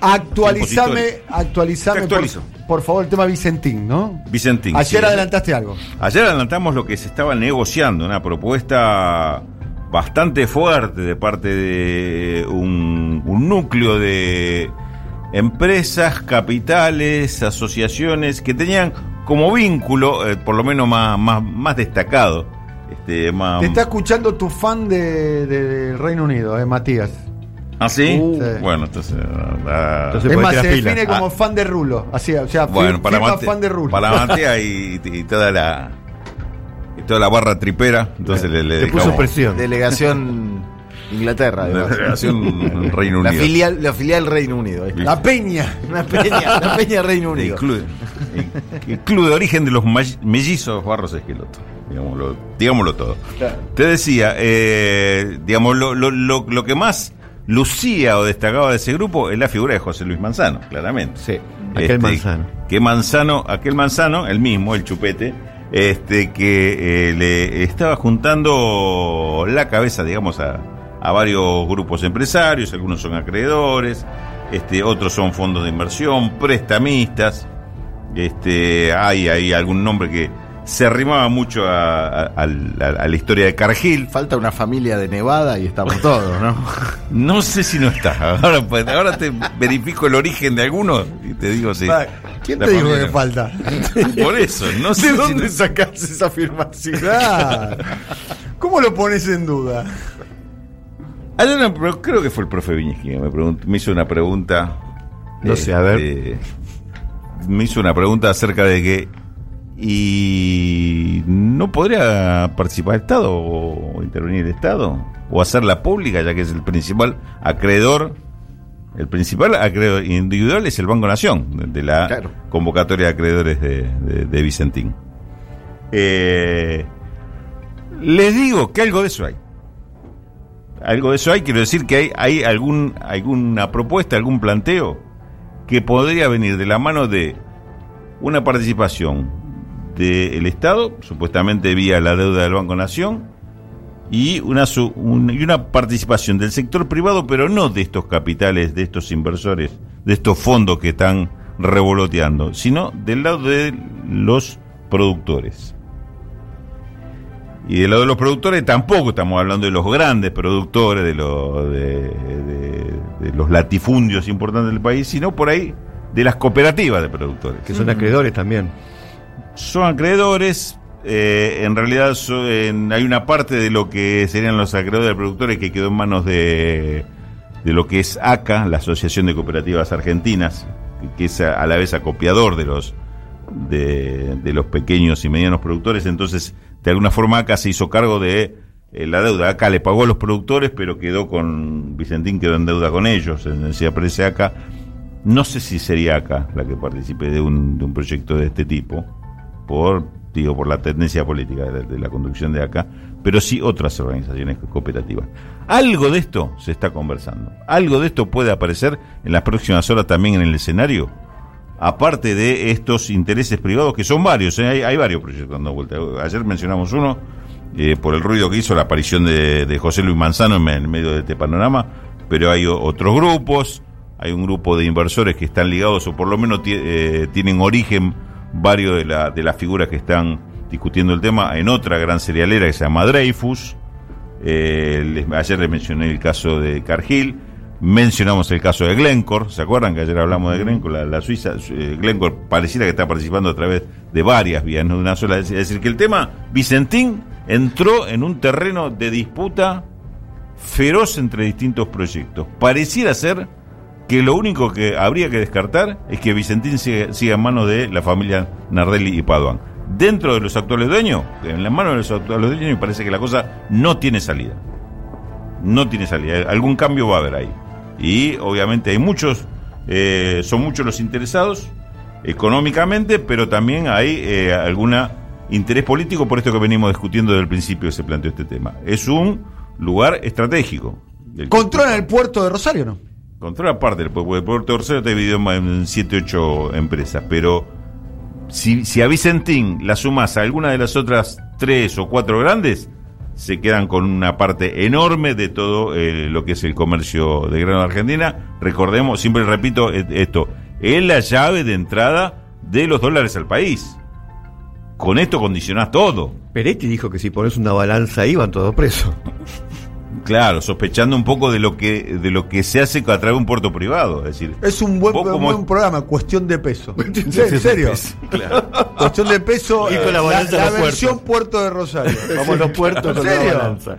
Actualizame, actualizame por, por favor el tema Vicentín, ¿no? Vicentín. Ayer sí. adelantaste algo. Ayer adelantamos lo que se estaba negociando, una propuesta bastante fuerte de parte de un, un núcleo de empresas, capitales, asociaciones que tenían como vínculo, eh, por lo menos más, más, más destacado, este, más, Te está escuchando tu fan de, de- del Reino Unido, eh, Matías. ¿Ah, sí? Uh. Bueno, entonces... ah, Entonces- es más, se define como Ah. fan de Rulo. Así, o sea, bueno, para, Mate- fan de Rulo. para Matea y, y toda la... y toda la barra tripera, entonces le, puso presión. Delegación Inglaterra. la además. delegación Reino La Unido. filial, la filial Reino Unido. La Peña. La peña Reino El Unido. club, el- el club de origen de los mellizos Barros Esqueloto. Digámoslo, digámoslo todo. Te decía, eh, digamos, lo, lo, lo, lo que más lucía o destacaba de ese grupo es la figura de José Luis Manzano, claramente. Sí, aquel Manzano. Que Manzano, aquel Manzano, el mismo, el chupete, este, que eh, le estaba juntando la cabeza, digamos, a, a varios grupos empresarios, algunos son acreedores, este, otros son fondos de inversión, prestamistas, este, hay, hay algún nombre que se arrimaba mucho a, a- a la- a la historia de Cargill. Falta una familia de Nevada y estamos todos, ¿no? No sé si no está. Ahora, pues, ahora te verifico el origen de algunos y te digo si. ¿Quién La te dijo que falta? Por eso, no sé ¿De si dónde no- sacás esa afirmación? ¿Cómo lo pones en duda? Pero creo que fue el profe Viñez que me, preguntó- me hizo una pregunta. No sé, a ver. este, Me hizo una pregunta acerca de que. ¿Y no podría participar el Estado o intervenir el Estado? ¿O hacerla pública, ya que es el principal acreedor? El principal acreedor individual es el Banco Nación, de, la Claro. convocatoria de acreedores de, de- de Vicentín. Eh, les digo que algo de eso hay. Algo de eso hay, quiero decir que hay, hay algún, alguna propuesta, algún planteo que podría venir de la mano de una participación del Estado, supuestamente vía la deuda del Banco Nación, y una, su- un- y una participación del sector privado, pero no de estos capitales, de estos inversores, de estos fondos que están revoloteando, sino del lado de los productores. Y del lado de los productores tampoco estamos hablando de los grandes productores, de, los de, de- de los latifundios importantes del país, sino por ahí de las cooperativas de productores. Que son acreedores también. Son acreedores, eh, en realidad hay una parte de lo que serían los acreedores de productores que quedó en manos de, de lo que es ACA, la Asociación de Cooperativas Argentinas, que, es a, la vez acopiador de los de, los pequeños y medianos productores, entonces de alguna forma ACA se hizo cargo de eh, la deuda. ACA le pagó a los productores, pero quedó con, Vicentín quedó en deuda con ellos, si aparece ACA. No sé si sería ACA la que participe de un, de un proyecto de este tipo, por, digo, por la tendencia política de, la conducción de ACA, pero sí otras organizaciones cooperativas. Algo de esto se está conversando. Algo de esto puede aparecer en las próximas horas también en el escenario aparte de estos intereses privados, que son varios, ¿eh? hay, varios proyectos. Ayer mencionamos uno, eh, por el ruido que hizo la aparición de, José Luis Manzano en, medio de este panorama, pero hay otros grupos, hay un grupo de inversores que están ligados, o por lo menos eh, tienen origen varios de, la- de las figuras que están discutiendo el tema en otra gran cerealera que se llama Dreyfus. Eh, les- ayer les mencioné el caso de Cargill. Mencionamos el caso de Glencore, ¿se acuerdan que ayer hablamos de Glencore? La, la Suiza, eh, Glencore pareciera que está participando a través de varias vías, no de una sola. Es decir, que el tema Vicentín entró en un terreno de disputa feroz entre distintos proyectos. Pareciera ser que lo único que habría que descartar es que Vicentín siga, siga en manos de la familia Nardelli y Paduan. Dentro de los actuales dueños, en las manos de los actuales dueños, me parece que la cosa no tiene salida. No tiene salida. Algún cambio va a haber ahí. Y obviamente hay muchos, eh, son muchos los interesados económicamente, pero también hay eh, alguna interés político por esto que venimos discutiendo desde el principio que se planteó este tema. Es un lugar estratégico. ¿Controlan el puerto de Rosario o no? Controla parte del puerto. El puerto de Rosario está dividido en 7, 8 empresas, pero si, si a Vicentín la sumas a alguna de las otras tres o cuatro grandes, se quedan con una parte enorme de todo eh, lo que es el comercio de grano de Argentina. Recordemos, siempre repito eh, esto, es la llave de entrada de los dólares al país. Con esto condicionás todo. Peretti dijo que si pones una balanza ahí van todos presos. Claro, sospechando un poco de lo que de lo que se hace a través de un puerto privado, es decir, Es un buen, vos un como- buen programa, cuestión de peso. ¿En serio? Cuestión de peso. Y con la eh, la, versión Puerto de Rosario. Vamos los puertos ¿En con la balanza.